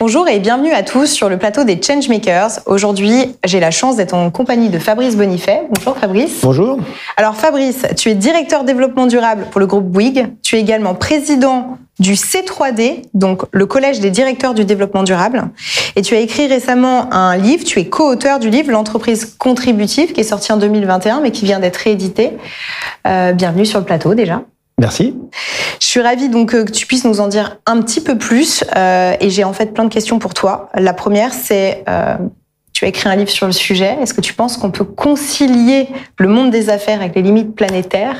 Bonjour et bienvenue à tous sur le plateau des Changemakers. Aujourd'hui, j'ai la chance d'être en compagnie de Fabrice Bonifay. Bonjour Fabrice. Bonjour. Alors Fabrice, tu es directeur développement durable pour le groupe Bouygues. Tu es également président du C3D, donc le Collège des directeurs du développement durable. Et tu as écrit récemment un livre, tu es co-auteur du livre L'entreprise contributive qui est sorti en 2021 mais qui vient d'être réédité. Euh, bienvenue sur le plateau déjà. Merci. Je suis ravie donc euh, que tu puisses nous en dire un petit peu plus euh, et j'ai en fait plein de questions pour toi. La première, c'est euh, tu as écrit un livre sur le sujet. Est-ce que tu penses qu'on peut concilier le monde des affaires avec les limites planétaires?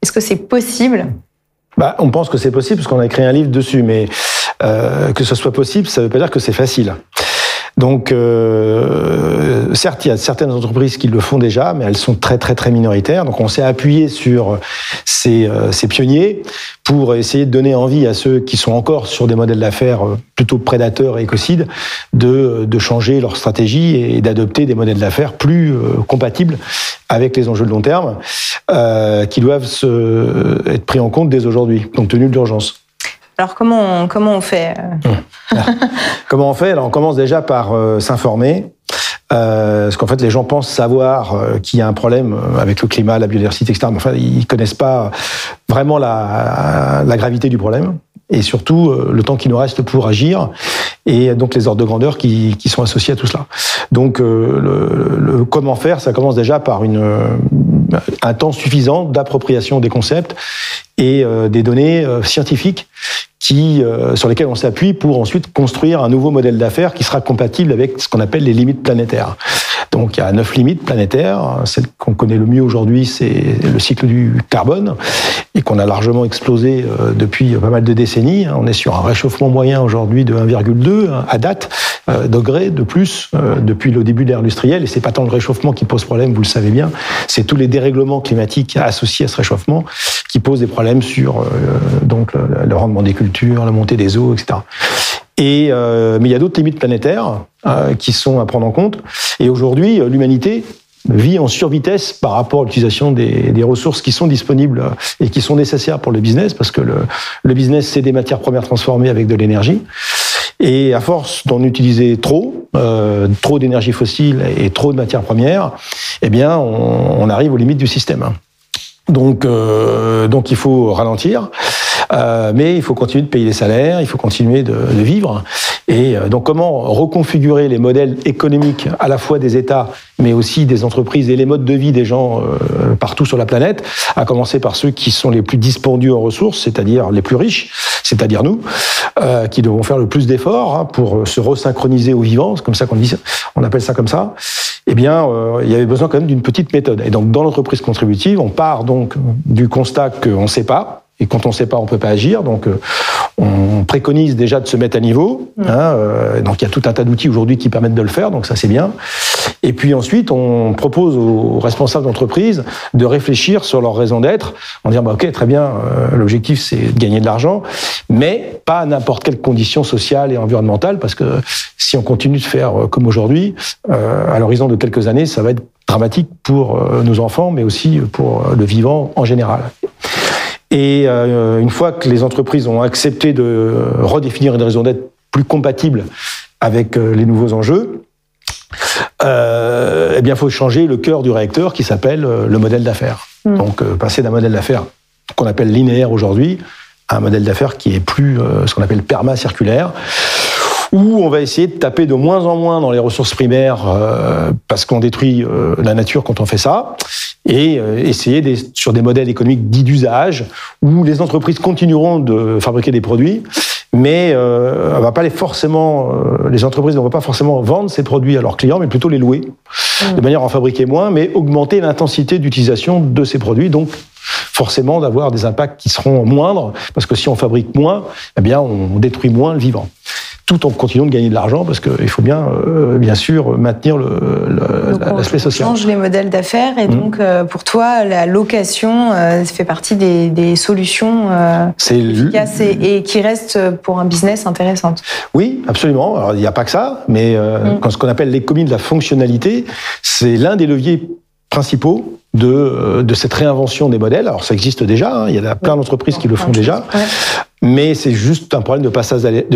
Est-ce que c'est possible? Bah, on pense que c'est possible parce qu'on a écrit un livre dessus, mais euh, que ce soit possible, ça ne veut pas dire que c'est facile. Donc, euh, certes, il y a certaines entreprises qui le font déjà, mais elles sont très, très, très minoritaires. Donc, on s'est appuyé sur ces, euh, ces, pionniers pour essayer de donner envie à ceux qui sont encore sur des modèles d'affaires euh, plutôt prédateurs et écocides de, de changer leur stratégie et d'adopter des modèles d'affaires plus compatibles avec les enjeux de long terme, qui doivent se, être pris en compte dès aujourd'hui, compte tenu de l'urgence. Alors comment on, comment on fait euh Comment on fait? Alors on commence déjà par euh, s'informer. Euh, parce qu'en fait, les gens pensent savoir euh, qu'il y a un problème avec le climat, la biodiversité, etc. Mais enfin, ils connaissent pas vraiment la, la gravité du problème et surtout le temps qui nous reste pour agir et donc les ordres de grandeur qui, qui sont associés à tout cela. Donc le, le, comment faire, ça commence déjà par une, un temps suffisant d'appropriation des concepts et euh, des données euh, scientifiques qui, euh, sur lesquelles on s'appuie pour ensuite construire un nouveau modèle d'affaires qui sera compatible avec ce qu'on appelle les limites planétaires. Donc il y a neuf limites planétaires. Celle qu'on connaît le mieux aujourd'hui, c'est le cycle du carbone, et qu'on a largement explosé depuis pas mal de décennies. On est sur un réchauffement moyen aujourd'hui de 1,2 à date degrés de plus depuis le début de l'ère industrielle. Et c'est pas tant le réchauffement qui pose problème, vous le savez bien, c'est tous les dérèglements climatiques associés à ce réchauffement qui posent des problèmes sur donc le rendement des cultures, la montée des eaux, etc. Et, euh, mais il y a d'autres limites planétaires euh, qui sont à prendre en compte. Et aujourd'hui, l'humanité vit en survitesse par rapport à l'utilisation des, des, ressources qui sont disponibles et qui sont nécessaires pour le business, parce que le, le business, c'est des matières premières transformées avec de l'énergie. Et à force d'en utiliser trop, euh, trop d'énergie fossile et trop de matières premières, eh bien, on, on arrive aux limites du système. Donc, euh, donc il faut ralentir. Euh, mais il faut continuer de payer les salaires, il faut continuer de, de vivre. Et euh, donc, comment reconfigurer les modèles économiques à la fois des États, mais aussi des entreprises et les modes de vie des gens euh, partout sur la planète, à commencer par ceux qui sont les plus dispendieux en ressources, c'est-à-dire les plus riches, c'est-à-dire nous, euh, qui devons faire le plus d'efforts hein, pour se resynchroniser au vivant, c'est comme ça qu'on dit, on appelle ça comme ça. Eh bien, euh, il y avait besoin quand même d'une petite méthode. Et donc, dans l'entreprise contributive, on part donc du constat qu'on ne sait pas, et quand on ne sait pas, on peut pas agir. Donc, euh, on préconise déjà de se mettre à niveau. Hein, euh, donc, il y a tout un tas d'outils aujourd'hui qui permettent de le faire. Donc, ça, c'est bien. Et puis ensuite, on propose aux responsables d'entreprise de réfléchir sur leur raison d'être, en disant bah, ok, très bien, euh, l'objectif c'est de gagner de l'argent, mais pas à n'importe quelle condition sociale et environnementale, parce que si on continue de faire comme aujourd'hui, euh, à l'horizon de quelques années, ça va être dramatique pour nos enfants, mais aussi pour le vivant en général. Et euh, une fois que les entreprises ont accepté de redéfinir une raison d'être plus compatible avec euh, les nouveaux enjeux, euh, eh bien, il faut changer le cœur du réacteur qui s'appelle euh, le modèle d'affaires. Mmh. Donc, euh, passer d'un modèle d'affaires qu'on appelle linéaire aujourd'hui à un modèle d'affaires qui est plus euh, ce qu'on appelle perma-circulaire où on va essayer de taper de moins en moins dans les ressources primaires euh, parce qu'on détruit euh, la nature quand on fait ça, et euh, essayer des, sur des modèles économiques dits d'usage où les entreprises continueront de fabriquer des produits, mais euh, on va pas les forcément, euh, les entreprises ne vont pas forcément vendre ces produits à leurs clients, mais plutôt les louer, mmh. de manière à en fabriquer moins, mais augmenter l'intensité d'utilisation de ces produits, donc forcément d'avoir des impacts qui seront moindres, parce que si on fabrique moins, eh bien on détruit moins le vivant tout en continuant de gagner de l'argent parce qu'il faut bien, euh, bien sûr, maintenir l'aspect social. On change les modèles d'affaires et mmh. donc euh, pour toi, la location euh, fait partie des, des solutions euh, efficaces et, et, qui restent pour un business intéressante. Oui, absolument. Alors il n'y a pas que ça, mais mmh. quand ce qu'on appelle l'économie de la fonctionnalité, c'est l'un des leviers principaux de, de cette réinvention des modèles. Alors ça existe déjà, hein, il y a plein d'entreprises qui le font déjà. Mais c'est juste un problème de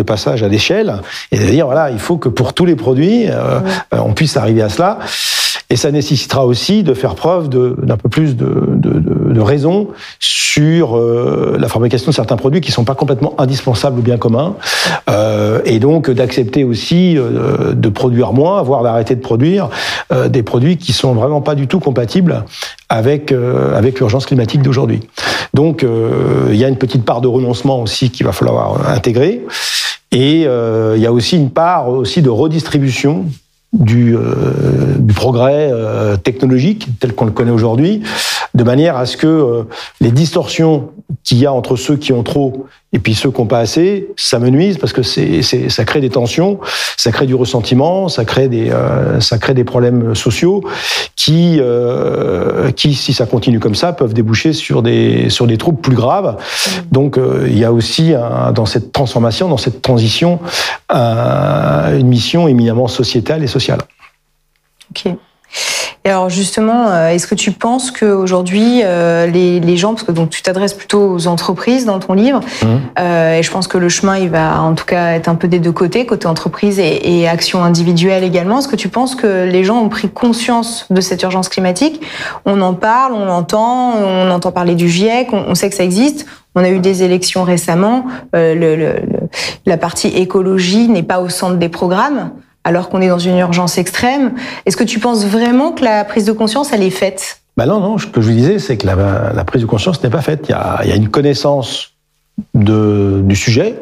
passage à, l'échelle. Et à dire, voilà, il faut que pour tous les produits, euh, on puisse arriver à cela. Et ça nécessitera aussi de faire preuve d'un peu plus de, de, de, de raison sur euh, la fabrication de certains produits qui ne sont pas complètement indispensables au bien commun, euh, et donc d'accepter aussi euh, de produire moins, voire d'arrêter de produire euh, des produits qui sont vraiment pas du tout compatibles avec euh, avec l'urgence climatique d'aujourd'hui. Donc il y a une petite part de renoncement aussi qu'il va falloir intégrer. Et il y a aussi une part aussi de redistribution du, euh, du progrès euh, technologique tel qu'on le connaît aujourd'hui, de manière à ce que euh, les distorsions qu'il y a entre ceux qui ont trop et puis ceux qui n'ont pas assez, ça me nuise parce que c'est, c'est, ça crée des tensions, ça crée du ressentiment, ça crée des, euh, ça crée des problèmes sociaux qui, euh, qui, si ça continue comme ça, peuvent déboucher sur des, sur des troubles plus graves. Donc, euh, il y a aussi un, dans cette transformation, dans cette transition, un, une mission éminemment sociétale et sociale. Ok. Et alors justement, euh, est-ce que tu penses qu'aujourd'hui, euh, les, les gens, parce que donc tu t'adresses plutôt aux entreprises dans ton livre, mmh. euh, et je pense que le chemin, il va en tout cas être un peu des deux côtés, côté entreprise et, et action individuelle également. Est-ce que tu penses que les gens ont pris conscience de cette urgence climatique? On en parle, on l'entend, on entend parler du GIEC, on, on sait que ça existe. On a eu des élections récemment. Euh, le, le, la partie écologie n'est pas au centre des programmes alors qu'on est dans une urgence extrême. Est-ce que tu penses vraiment que la prise de conscience, elle est faite? Ben Non, non. Ce que je vous disais, c'est que la, prise de conscience n'est pas faite. Il y a, il y a une connaissance de, du sujet,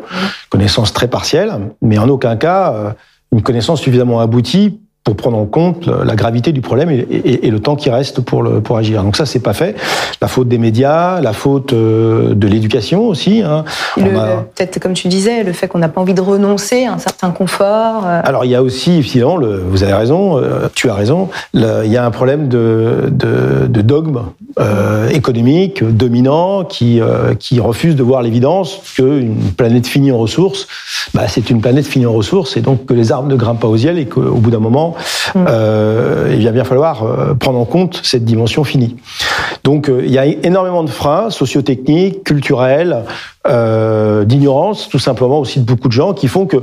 connaissance très partielle, mais en aucun cas euh, une connaissance suffisamment aboutie pour prendre en compte la gravité du problème et, et, et le temps qui reste pour, le, pour agir. Donc ça, c'est pas fait. La faute des médias, la faute euh, de l'éducation aussi. Hein. A... Peut-être, comme tu disais, le fait qu'on n'a pas envie de renoncer à un certain confort. Euh... Alors, il y a aussi, évidemment, le, vous avez raison, euh, tu as raison, le, il y a un problème de, de, de dogme euh, économique dominant qui, euh, qui refuse de voir l'évidence qu'une planète finie en ressources, bah, c'est une planète finie en ressources et donc que les arbres ne grimpent pas aux ailes et qu'au bout d'un moment, euh, il va bien falloir euh, prendre en compte cette dimension finie. Donc euh, il y a énormément de freins sociotechniques, culturels, euh, d'ignorance, tout simplement aussi de beaucoup de gens qui font que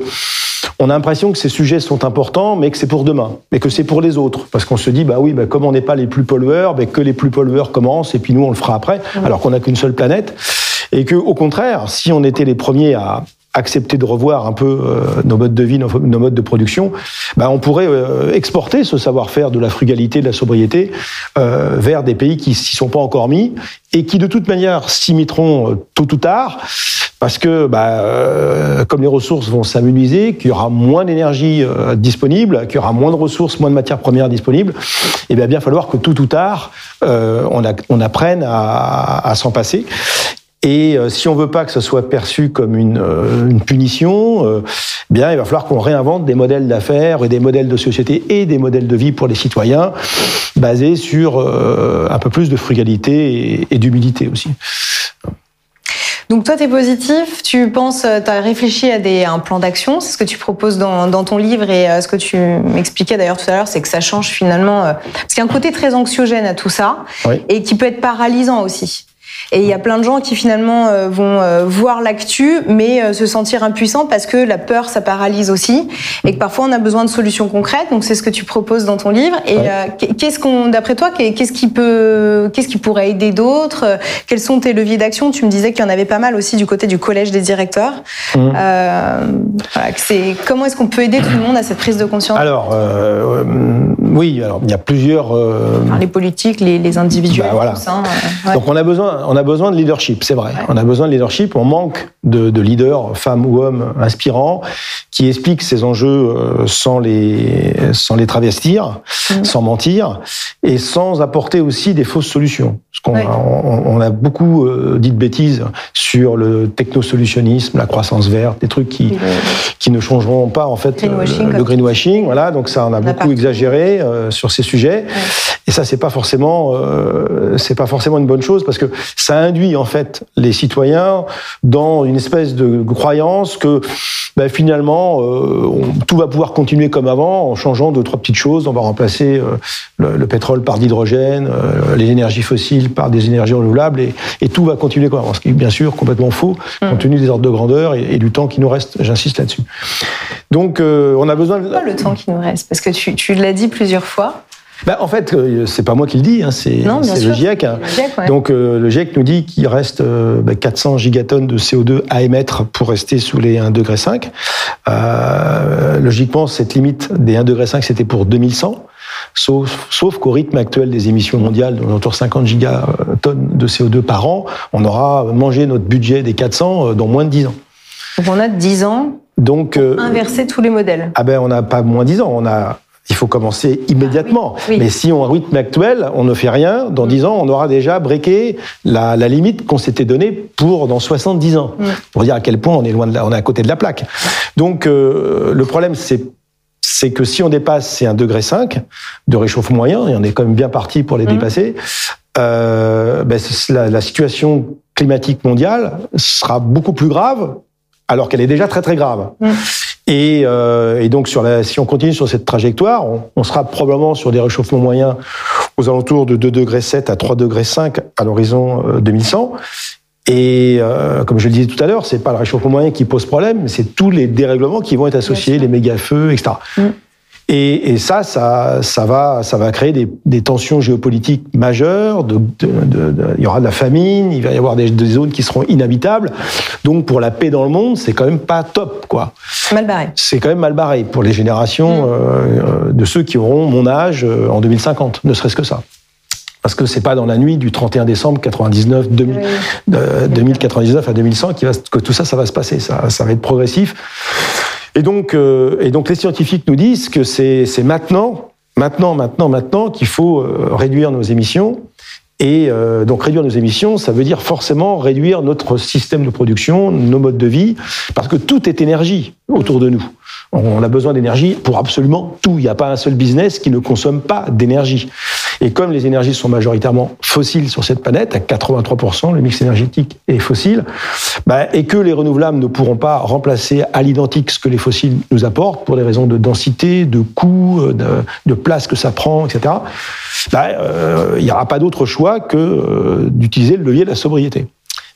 on a l'impression que ces sujets sont importants, mais que c'est pour demain, mais que c'est pour les autres, parce qu'on se dit bah oui, bah comme on n'est pas les plus pollueurs, bah, que les plus pollueurs commencent et puis nous on le fera après, alors qu'on n'a qu'une seule planète, et que au contraire, si on était les premiers à accepter de revoir un peu euh, nos modes de vie, nos, modes de production, bah, on pourrait euh, exporter ce savoir-faire de la frugalité, de la sobriété euh, vers des pays qui s'y sont pas encore mis et qui de toute manière s'y euh, tôt ou tard parce que bah, comme les ressources vont s'amenuiser, qu'il y aura moins d'énergie disponible, qu'il y aura moins de ressources, moins de matières premières disponibles, et bien bien falloir que tôt ou tard on, apprenne à s'en passer. Et euh, si on veut pas que ce soit perçu comme une, euh, une punition, euh, bien, il va falloir qu'on réinvente des modèles d'affaires et des modèles de société et des modèles de vie pour les citoyens basés sur un peu plus de frugalité et, et d'humilité aussi. Donc toi, tu es positif, tu penses, tu as réfléchi à, des, à un plan d'action, c'est ce que tu proposes dans, dans ton livre et euh, ce que tu m'expliquais d'ailleurs tout à l'heure, c'est que ça change finalement, euh, parce qu'il y a un côté très anxiogène à tout ça oui. et qui peut être paralysant aussi. Et il y a plein de gens qui finalement euh, vont euh, voir l'actu, mais euh, se sentir impuissants parce que la peur, ça paralyse aussi, et que parfois on a besoin de solutions concrètes. Donc c'est ce que tu proposes dans ton livre. Et ouais. qu'est-ce qu'on, d'après toi, qu'est-ce qui peut, qu'est-ce qui pourrait aider d'autres? Quels sont tes leviers d'action? Tu me disais qu'il y en avait pas mal aussi du côté du collège des directeurs. Mmh. Euh, voilà, c'est comment est-ce qu'on peut aider tout le monde à cette prise de conscience? Alors euh, oui, alors il y a plusieurs. Enfin, les politiques, les, les individuels. Bah, voilà. Ça, ouais. Donc on a besoin, on a besoin de leadership, c'est vrai. Ouais. On a besoin de leadership. On manque de, de, leaders, femmes ou hommes inspirants, qui expliquent ces enjeux euh, sans les sans les travestir, mmh. sans mentir, et sans apporter aussi des fausses solutions. Parce qu'on ouais. on, on, a beaucoup euh, dit de bêtises sur le technosolutionnisme, la croissance verte, des trucs qui qui ne changeront pas en fait greenwashing, le, le greenwashing. Voilà, donc ça on a on beaucoup a exagéré euh, sur ces sujets. Et ça, c'est pas forcément, euh, c'est pas forcément une bonne chose parce que ça induit en fait les citoyens dans une espèce de croyance que ben, finalement euh, tout va pouvoir continuer comme avant en changeant deux trois petites choses. On va remplacer euh, le, pétrole par l'hydrogène, les énergies fossiles par des énergies renouvelables et, et, tout va continuer comme avant. Ce qui est bien sûr complètement faux compte mm. tenu des ordres de grandeur et, et du temps qui nous reste. J'insiste là-dessus. Donc on a besoin. De... Pas le temps qui nous reste? Parce que tu, tu l'as dit plusieurs fois. Ben, en fait, euh, c'est pas moi qui le dis, hein, c'est le GIEC. Hein. Donc euh, le GIEC nous dit qu'il reste 400 euh, gigatonnes de CO2 à émettre pour rester sous les 1,5 degré. Euh, logiquement, cette limite des 1,5 degré, c'était pour 2100. Sauf, sauf qu'au rythme actuel des émissions mondiales, autour de 50 gigatonnes de CO2 par an, on aura mangé notre budget des 400 dans moins de 10 ans. Donc on a 10 ans donc, inverser tous les modèles. Ah ben on n'a pas moins de 10 ans, on a il faut commencer immédiatement. Ah Mais si on a un rythme actuel, on ne fait rien, dans 10 mm. ans, on aura déjà breaké la, limite qu'on s'était donnée pour dans 70 ans. Mm. Pour dire à quel point on est loin de on est à côté de la plaque. Donc, euh, le problème, c'est c'est que si on dépasse ces 1,5 degré de réchauffement moyen, et on est quand même bien parti pour les mm. dépasser, euh, ben la, la, situation climatique mondiale sera beaucoup plus grave, alors qu'elle est déjà très très grave. Et, euh, et, donc, sur la, si on continue sur cette trajectoire, on, on, sera probablement sur des réchauffements moyens aux alentours de 2 degrés 7 à 3 degrés 5 à l'horizon 2100. Euh, et euh, comme je le disais tout à l'heure, c'est pas le réchauffement moyen qui pose problème, c'est tous les dérèglements qui vont être associés, les méga-feux, etc. Et, et, ça, ça, ça va, ça va créer des, des tensions géopolitiques majeures. De, de, de, il y aura de la famine, il va y avoir des, des, zones qui seront inhabitables. Donc, pour la paix dans le monde, c'est quand même pas top, quoi. Mal barré. C'est quand même mal barré pour les générations mm. euh, de ceux qui auront mon âge euh, en 2050, ne serait-ce que ça. Parce que c'est pas dans la nuit du 31 décembre 99, 2000, 2099 à 2100 qui va, que tout ça, ça va se passer. Ça, ça va être progressif. Et donc, euh, et donc les scientifiques nous disent que c'est maintenant, maintenant, maintenant, maintenant qu'il faut euh, réduire nos émissions. Et euh, donc réduire nos émissions, ça veut dire forcément réduire notre système de production, nos modes de vie, parce que tout est énergie autour de nous. On a besoin d'énergie pour absolument tout. Il n'y a pas un seul business qui ne consomme pas d'énergie. Et comme les énergies sont majoritairement fossiles sur cette planète, à 83%, le mix énergétique est fossile, bah, et que les renouvelables ne pourront pas remplacer à l'identique ce que les fossiles nous apportent pour des raisons de densité, de coût, de, place que ça prend, etc. Bah, euh, il n'y aura pas d'autre choix que euh, d'utiliser le levier de la sobriété.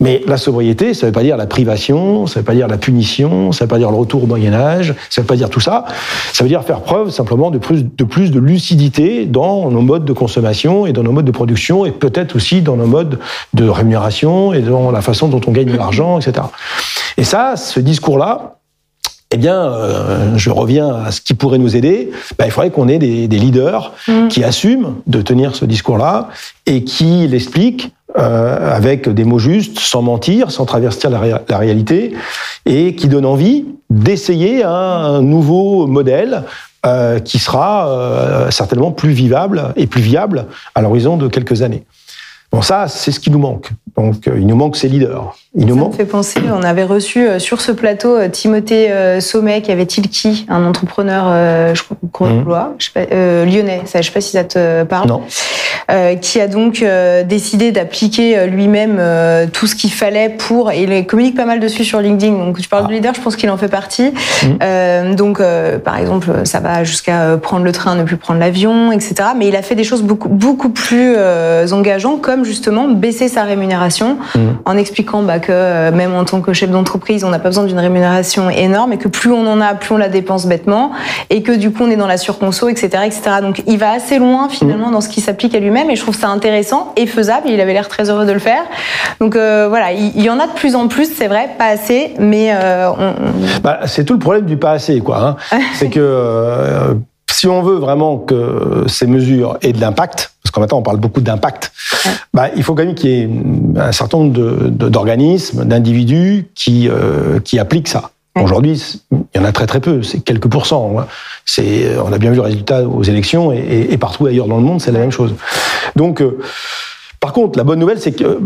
Mais la sobriété, ça ne veut pas dire la privation, ça ne veut pas dire la punition, ça ne veut pas dire le retour au Moyen Âge, ça ne veut pas dire tout ça. Ça veut dire faire preuve simplement de plus, de plus de lucidité dans nos modes de consommation et dans nos modes de production et peut-être aussi dans nos modes de rémunération et dans la façon dont on gagne de l'argent, etc. Et ça, ce discours-là, eh bien, euh, je reviens à ce qui pourrait nous aider. Ben, il faudrait qu'on ait des, des leaders mmh. qui assument de tenir ce discours-là et qui l'expliquent euh, avec des mots justes, sans mentir, sans traverser la, réalité, et qui donne envie d'essayer un nouveau modèle euh, qui sera euh, certainement plus vivable et plus viable à l'horizon de quelques années. Bon, ça, c'est ce qui nous manque. Donc, euh, il nous manque ces leaders. Il nous ça manque... me fait penser, on avait reçu euh, sur ce plateau euh, Timothée Sommet, qui avait Tilki, un entrepreneur, je crois, mmh. je sais pas, euh, lyonnais, ça, je sais pas si ça te parle. Non. Euh, qui a donc décidé d'appliquer lui-même tout ce qu'il fallait pour, et il communique pas mal dessus sur LinkedIn. Donc, tu parles ah. de leader, je pense qu'il en fait partie. Mmh. donc, par exemple, ça va jusqu'à prendre le train, ne plus prendre l'avion, etc. Mais il a fait des choses beaucoup, beaucoup plus engageantes, comme justement baisser sa rémunération mmh. en expliquant bah, que euh, même en tant que chef d'entreprise, on n'a pas besoin d'une rémunération énorme et que plus on en a, plus on la dépense bêtement et que du coup on est dans la surconso, etc., etc. Donc il va assez loin finalement mmh. dans ce qui s'applique à lui-même et je trouve ça intéressant et faisable. il avait l'air très heureux de le faire. Donc euh, voilà, il, y en a de plus en plus, c'est vrai, pas assez, mais euh, on... bah, c'est tout le problème du pas assez, quoi. Hein. c'est que euh, si on veut vraiment que ces mesures aient de l'impact, parce qu'en maintenant on parle beaucoup d'impact, bah, il faut quand même qu'il y ait un certain nombre d'organismes, d'individus qui, euh, qui appliquent ça. Aujourd'hui, il y en a très très peu, c'est quelques pourcents. Hein. C'est, on a bien vu le résultat aux élections et, et, partout ailleurs dans le monde, c'est la même chose. Donc, euh, par contre, la bonne nouvelle, c'est que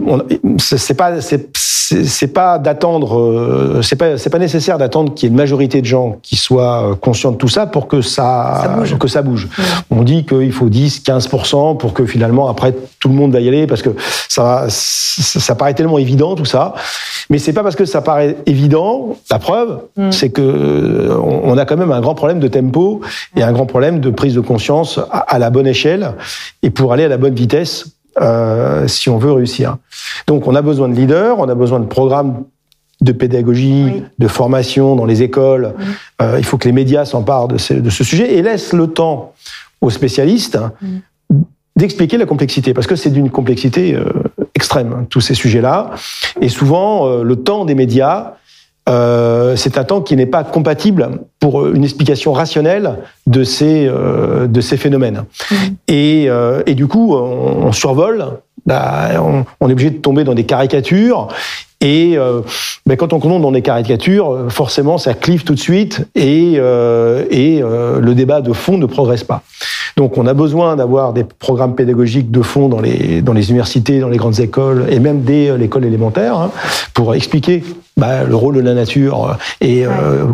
c'est pas, c'est pas d'attendre, euh, c'est pas c'est pas nécessaire d'attendre qu'il y ait une majorité de gens qui soient euh, conscients de tout ça pour que ça, Ça bouge. que ça bouge. On dit qu'il faut 10, 15% pour que finalement après tout le monde va y aller parce que ça ça, ça paraît tellement évident tout ça. Mais c'est pas parce que ça paraît évident. La preuve, Mm. c'est que euh, on a quand même un grand problème de tempo et un grand problème de prise de conscience à la bonne échelle et pour aller à la bonne vitesse euh, si on veut réussir. Donc on a besoin de leaders, on a besoin de programmes de pédagogie, Oui. de formation dans les écoles. Euh, il faut que les médias s'emparent de ce, de ce sujet et laissent le temps aux spécialistes d'expliquer la complexité, parce que c'est d'une complexité euh, extrême, hein, tous ces sujets-là. Et souvent, le temps des médias, euh, c'est un temps qui n'est pas compatible pour euh, une explication rationnelle de ces, euh, de ces phénomènes. Et, euh, et du coup, on, on survole, bah, on, on est obligé de tomber dans des caricatures. Et euh, ben, quand on tombe dans des caricatures, euh, forcément, ça clive tout de suite et, euh, et euh, le débat de fond ne progresse pas. Donc, on a besoin d'avoir des programmes pédagogiques de fond dans les, dans les universités, dans les grandes écoles et même dès l'école élémentaire hein, pour expliquer bah, le rôle de la nature et euh,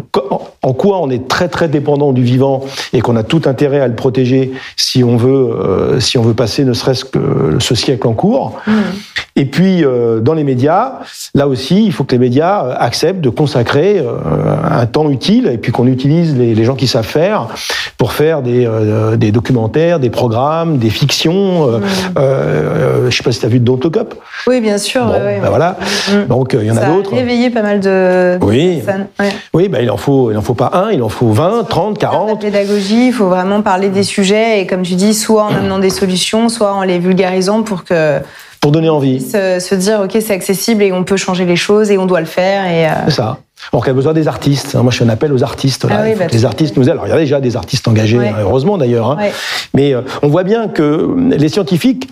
on est très très dépendant du vivant et qu'on a tout intérêt à le protéger si on veut euh, si on veut passer ne serait-ce que ce siècle en cours. Et puis euh, dans les médias, là aussi, il faut que les médias euh, acceptent de consacrer euh, un temps utile et puis qu'on utilise les, les gens qui savent faire pour faire des, des documentaires, des programmes, des fictions. Euh, je sais pas si tu as vu Don't Look Up. Oui, bien sûr. Bon, ouais, ouais. ben voilà. Mm. Donc il y en Ça a d'autres. réveillé pas mal de, de Oui. personnes. Ouais. Oui, ben il en faut il en faut pas un, il en faut 20, 30, Faire de la 40. pédagogie, il faut vraiment parler des sujets et comme tu dis, soit en amenant des solutions, soit en les vulgarisant pour que pour donner envie. se, se dire ok c'est accessible et on peut changer les choses et on doit le faire et euh, C'est ça. Donc, il y a besoin des artistes. Moi, je fais un appel aux artistes. Là. Ah oui, bah, les artistes nous aident. Alors, il y a déjà des artistes engagés, Ouais. hein, heureusement d'ailleurs. hein. ouais. Mais euh, on voit bien que les scientifiques,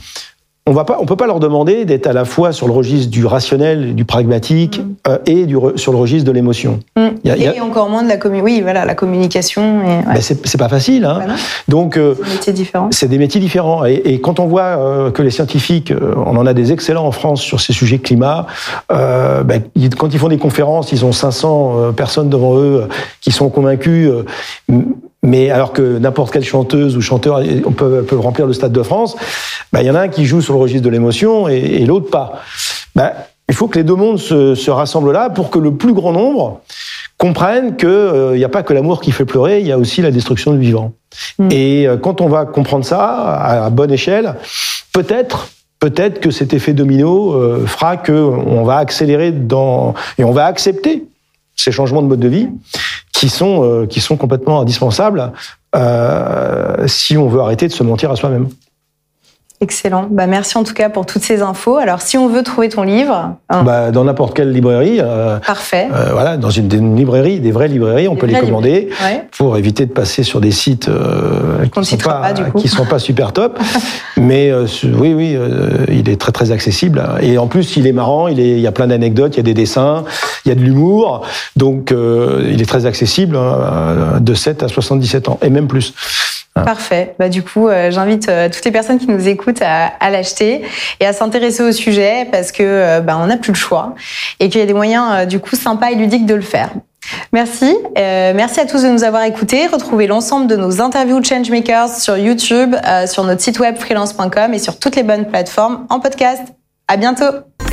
on on peut pas leur demander d'être à la fois sur le registre du rationnel, du pragmatique, euh, et du sur le registre de l'émotion. Mm. A- et encore moins de la commu oui voilà la communication et ouais. Ben, c'est pas facile. Hein. Donc, euh, c'est un métier différent. c'est des métiers différents. Et, et quand on voit euh, que les scientifiques, on en a des excellents en France sur ces sujets climat, ben, quand ils font des conférences, ils ont 500 euh, personnes devant eux qui sont convaincus. Euh, mais alors que n'importe quelle chanteuse ou chanteur euh, on peut, peut remplir le Stade de France, ben, il y en a un qui joue sur le registre de l'émotion et, et l'autre pas. Ben, il faut que les deux mondes se, se rassemblent là pour que le plus grand nombre comprennent qu'il n'y a pas que l'amour qui fait pleurer, il y a aussi la destruction du vivant. Mm. Et euh, quand on va comprendre ça à, à bonne échelle, peut-être peut-être que cet effet domino euh, fera que on va accélérer dans et on va accepter ces changements de mode de vie qui sont euh, qui sont complètement indispensables euh, si on veut arrêter de se mentir à soi-même. Excellent. Bah merci en tout cas pour toutes ces infos. Alors si on veut trouver ton livre, hein, Bah, dans n'importe quelle librairie, euh, parfait. euh, voilà, dans une, une librairie, des vraies librairies, on Des peut les commander. Ouais. pour éviter de passer sur des sites euh, Qu'on ne qui sont pas, pas, qui sont super top. Mais euh, oui, oui, il est très très accessible. Et en plus, il est marrant. Il, est, il y a plein d'anecdotes, il y a des dessins, il y a de l'humour. Donc, euh, il est très accessible hein, de 7 à 77 ans et même plus. Parfait. Bah, du coup, euh, j'invite euh, toutes les personnes qui nous écoutent à, à l'acheter et à s'intéresser au sujet parce que euh, bah, on n'a plus le choix et qu'il y a des moyens euh, du coup sympas et ludiques de le faire. Merci. Euh, merci à tous de nous avoir écoutés. Retrouvez l'ensemble de nos interviews Changemakers sur YouTube, euh, sur notre site web freelance.com et sur toutes les bonnes plateformes en podcast. À bientôt.